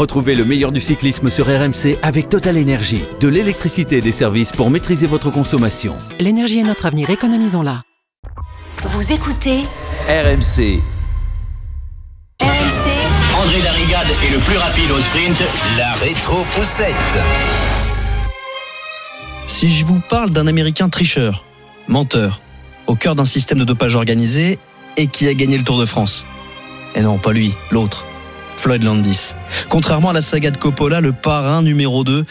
Retrouvez le meilleur du cyclisme sur RMC avec Total Énergie. De l'électricité et des services pour maîtriser votre consommation. L'énergie est notre avenir, économisons-la. Vous écoutez RMC. RMC André Darrigade est le plus rapide au sprint. La rétro-poussette. Si je vous parle d'un Américain tricheur, menteur, au cœur d'un système de dopage organisé et qui a gagné le Tour de France. Et non, pas lui, l'autre, Floyd Landis. Contrairement à la saga de Coppola, le parrain numéro 2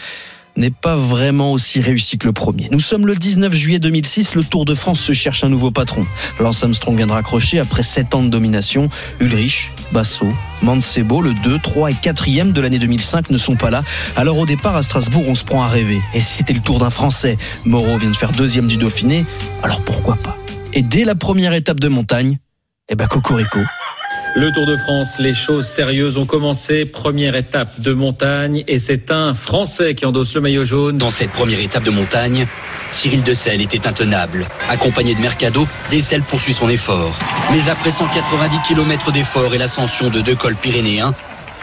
n'est pas vraiment aussi réussi que le premier. Nous sommes le 19 juillet 2006, le Tour de France se cherche un nouveau patron. Lance Armstrong vient de raccrocher après 7 ans de domination. Ulrich, Basso, Mancebo, le 2, 3 et 4e de l'année 2005 ne sont pas là. Alors au départ à Strasbourg, on se prend à rêver. Et si c'était le Tour d'un Français Moreau vient de faire deuxième du Dauphiné, alors pourquoi pas? Et dès la première étape de montagne, eh ben Cocorico. Le Tour de France, les choses sérieuses ont commencé. Première étape de montagne et c'est un Français qui endosse le maillot jaune. Dans cette première étape de montagne, Cyril Dessel était intenable. Accompagné de Mercado, Dessel poursuit son effort. Mais après 190 km d'effort et l'ascension de deux cols pyrénéens,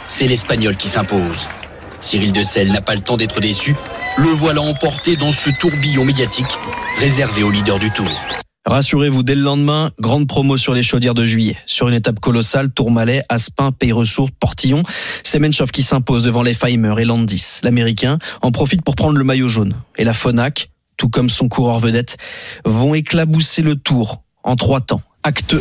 c'est l'Espagnol qui s'impose. Cyril Dessel n'a pas le temps d'être déçu. Le voilà emporté dans ce tourbillon médiatique réservé au leader du Tour. Rassurez-vous, dès le lendemain, grande promo sur les chaudières de juillet. Sur une étape colossale, Tourmalet, Aspin, Pays-Ressources, Portillon, c'est Menchov qui s'impose devant les Feimer et Landis. L'Américain en profite pour prendre le maillot jaune. Et la Fonac, tout comme son coureur vedette, vont éclabousser le tour en trois temps. Acte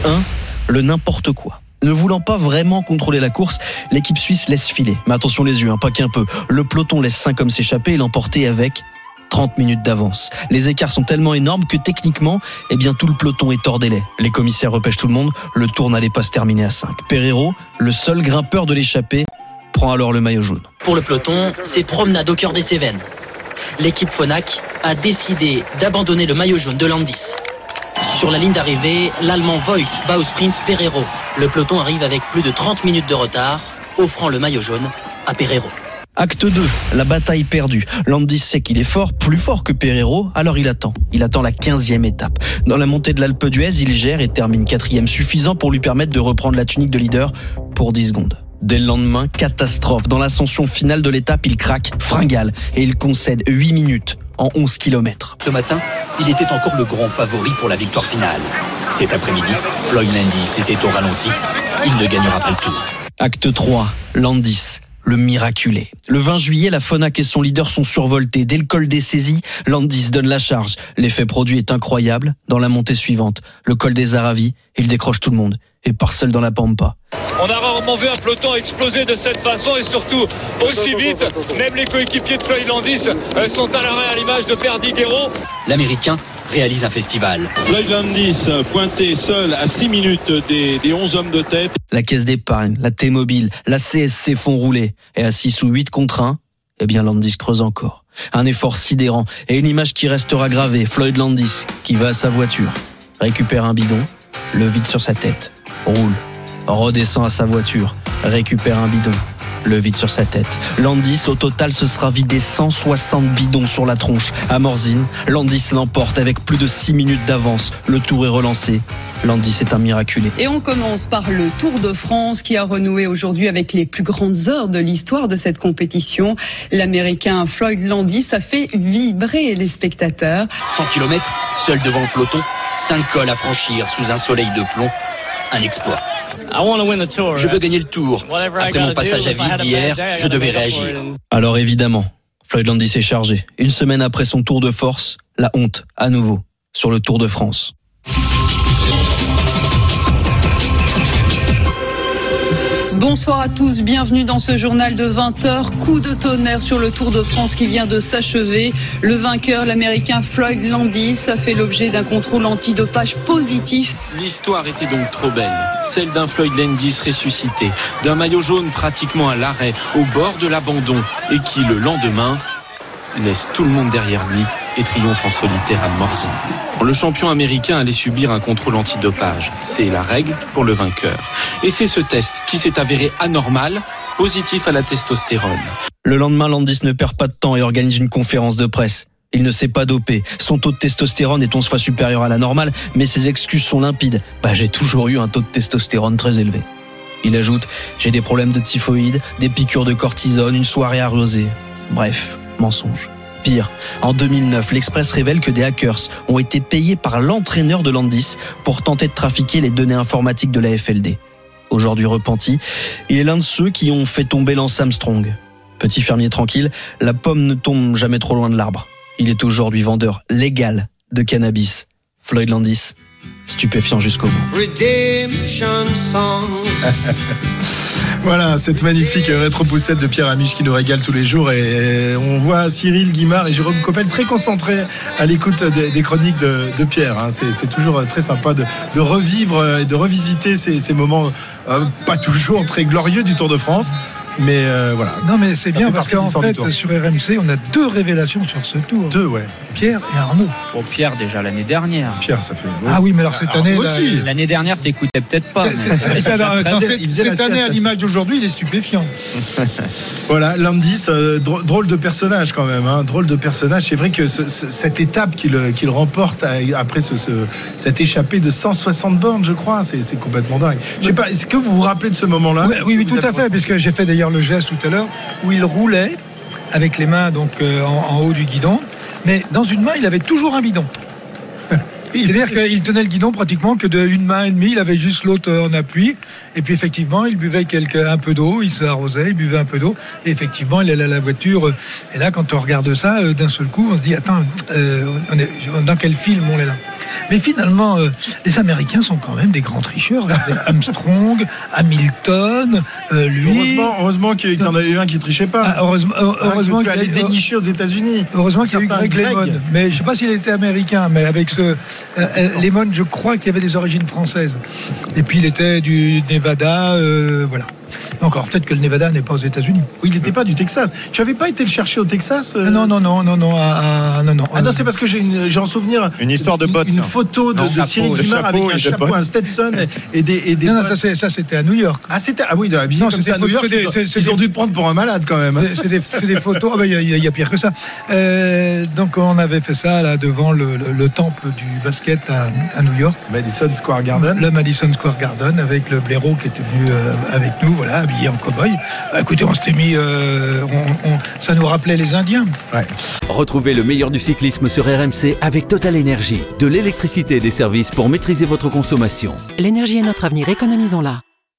1, le n'importe quoi. Ne voulant pas vraiment contrôler la course, l'équipe suisse laisse filer. Mais attention les yeux, hein, pas qu'un peu. Le peloton laisse 5 hommes s'échapper et l'emporter avec 30 minutes d'avance. Les écarts sont tellement énormes que techniquement, eh bien tout le peloton est hors délai. Les commissaires repêchent tout le monde, le tour n'allait pas se terminer à 5. Pereiro, le seul grimpeur de l'échappée, prend alors le maillot jaune. Pour le peloton, c'est promenade au cœur des Cévennes. L'équipe Phonak a décidé d'abandonner le maillot jaune de Landis. Sur la ligne d'arrivée, l'Allemand Voigt bat au sprint Pereiro. Le peloton arrive avec plus de 30 minutes de retard, offrant le maillot jaune à Pereiro. Acte 2, la bataille perdue. Landis sait qu'il est fort, plus fort que Pereiro, alors il attend. Il attend la 15e étape. Dans la montée de l'Alpe d'Huez, il gère et termine quatrième, suffisant pour lui permettre de reprendre la tunique de leader pour 10 secondes. Dès le lendemain, catastrophe. Dans l'ascension finale de l'étape, il craque, fringale, et il concède 8 minutes en 11 km. Ce matin, il était encore le grand favori pour la victoire finale. Cet après-midi, Floyd Landis était au ralenti. Il ne gagnera pas le tour. Acte 3, Landis le miraculé. Le 20 juillet, la Fonac et son leader sont survoltés. Dès le col des saisies, Landis donne la charge. L'effet produit est incroyable. Dans la montée suivante, le col des Aravis, il décroche tout le monde et part seul dans la pampa. On a rarement vu un peloton exploser de cette façon et surtout aussi vite. Même les coéquipiers de Floyd Landis euh, sont à l'arrêt à l'image de Perdiguero. L'Américain réalise un festival. Floyd Landis pointé seul à 6 minutes des, des 11 hommes de tête. La caisse d'épargne, la T-Mobile, la CSC font rouler. Et à 6 ou 8 contre 1, eh bien Landis creuse encore. Un effort sidérant et une image qui restera gravée. Floyd Landis qui va à sa voiture, récupère un bidon, le vide sur sa tête, roule, redescend à sa voiture, récupère un bidon, le vide sur sa tête. Landis, au total, ce sera vidé 160 bidons sur la tronche. À Morzine, Landis l'emporte avec plus de 6 minutes d'avance. Le tour est relancé. Landis est un miraculé. Et on commence par le Tour de France qui a renoué aujourd'hui avec les plus grandes heures de l'histoire de cette compétition. L'Américain Floyd Landis a fait vibrer les spectateurs. 100 km, seul devant le peloton, 5 cols à franchir sous un soleil de plomb. Un exploit. Je veux gagner le tour. Après mon passage à vide d'hier, je devais réagir. Alors évidemment, Floyd Landis est chargé. Une semaine après son tour de force, la honte, à nouveau, sur le Tour de France. Bonsoir à tous, bienvenue dans ce journal de 20h. Coup de tonnerre sur le Tour de France qui vient de s'achever. Le vainqueur, l'américain Floyd Landis, a fait l'objet d'un contrôle antidopage positif. L'histoire était donc trop belle. Celle d'un Floyd Landis ressuscité, d'un maillot jaune pratiquement à l'arrêt, au bord de l'abandon, et qui, le lendemain, laisse tout le monde derrière lui et triomphe en solitaire à Morzine. Le champion américain allait subir un contrôle antidopage. C'est la règle pour le vainqueur. Et c'est ce test qui s'est avéré anormal, positif à la testostérone. Le lendemain, Landis ne perd pas de temps et organise une conférence de presse. Il ne s'est pas dopé. Son taux de testostérone est 11 fois supérieur à la normale, mais ses excuses sont limpides. Bah, j'ai toujours eu un taux de testostérone très élevé. Il ajoute J'ai des problèmes de typhoïde, des piqûres de cortisone, une soirée arrosée. Bref, mensonge. Pire, en 2009, l'Express révèle que des hackers ont été payés par l'entraîneur de Landis pour tenter de trafiquer les données informatiques de la FLD. Aujourd'hui repenti, il est l'un de ceux qui ont fait tomber Lance Armstrong. Petit fermier tranquille, la pomme ne tombe jamais trop loin de l'arbre. Il est aujourd'hui vendeur légal de cannabis. Floyd Landis, stupéfiant jusqu'au bout. Voilà, cette magnifique rétro-poussette de Pierre Amiche qui nous régale tous les jours. Et on voit Cyril Guimard et Jérôme Coppel très concentrés à l'écoute des, des chroniques de, de Pierre. hein. C'est c'est toujours très sympa de, de revivre et de revisiter ces, ces moments euh, pas toujours très glorieux du Tour de France. Mais euh, voilà. Non, mais c'est bien parce qu'en fait, sur RMC, on a deux révélations sur ce tour. Deux, ouais. Pierre et Arnaud. Bon, Pierre, déjà l'année dernière. Pierre, ça fait. Ah oui, mais alors cette année, là, aussi. L'année dernière, t'écoutais peut-être pas. cette année, à l'image d'aujourd'hui, il est stupéfiant. Voilà, Landis, euh, drô- drôle de personnage quand même, hein, drôle de personnage. C'est vrai que ce- ce- cette étape qu'il qu'il remporte après ce, ce- cette échappée de 160 bornes, je crois, c'est complètement dingue. Je sais pas, est-ce que vous vous rappelez de ce moment-là? Oui, oui, Vous tout à fait, puisque j'ai fait d'ailleurs le geste tout à l'heure où il roulait avec les mains donc euh, en, en haut du guidon, mais dans une main, il avait toujours un bidon. C'est-à-dire qu'il tenait le guidon pratiquement que d'une main et demie, il avait juste l'autre en appui. Et puis effectivement, il buvait quelque, un peu d'eau, il s'arrosait, il buvait un peu d'eau. Et effectivement, il allait à la voiture. Et là, quand on regarde ça, euh, d'un seul coup, on se dit, attends, euh, on est, dans quel film on est là? Mais finalement, euh, les Américains sont quand même des grands tricheurs. Armstrong, Hamilton, euh, lui. Heureusement, heureusement qu'il y en a eu un qui trichait pas. Ah, heureusement, heureusement qu'il a- dénicher aux États-Unis. Heureusement qu'il y a eu Greg, Greg. Lemon. Mais je sais pas s'il était américain, mais avec ce. Euh, euh, Lemon, je crois qu'il y avait des origines françaises. Et puis il était du Nevada, euh, voilà. Encore, peut-être que le Nevada n'est pas aux États-Unis. Oui, il n'était pas du Texas. Tu avais pas été le chercher au Texas euh, Non, non, non, non, non, non, non. Ah non, c'est parce que j'ai en souvenir Une histoire de bottes. une photo de, Non, de chapeau, Cyril Guimard avec un chapeau, un Stetson et des, et des Non, non, ça, c'était à New York. Ah, c'était ah oui, de habillé Non, comme c'était ça à New des York. photos- Ils, ont- ils des- dû te prendre pour un malade quand même. hein. C'est- des, des photos. Ah ben, il y a- y pire que ça. Euh, donc on avait fait ça là devant le, le- le temple du basket à, à New York. Madison Square Garden. Le Madison Square Garden avec le blaireau qui était venu euh, avec nous, voilà, habillé en cow-boy. Ah, écoutez, on s'était mis, euh, on- on- ça nous rappelait les Indiens. Retrouvez le meilleur du cyclisme sur RMC avec Total Énergie. De l'électricité et des services pour maîtriser votre consommation. L'énergie est notre avenir, économisons-la.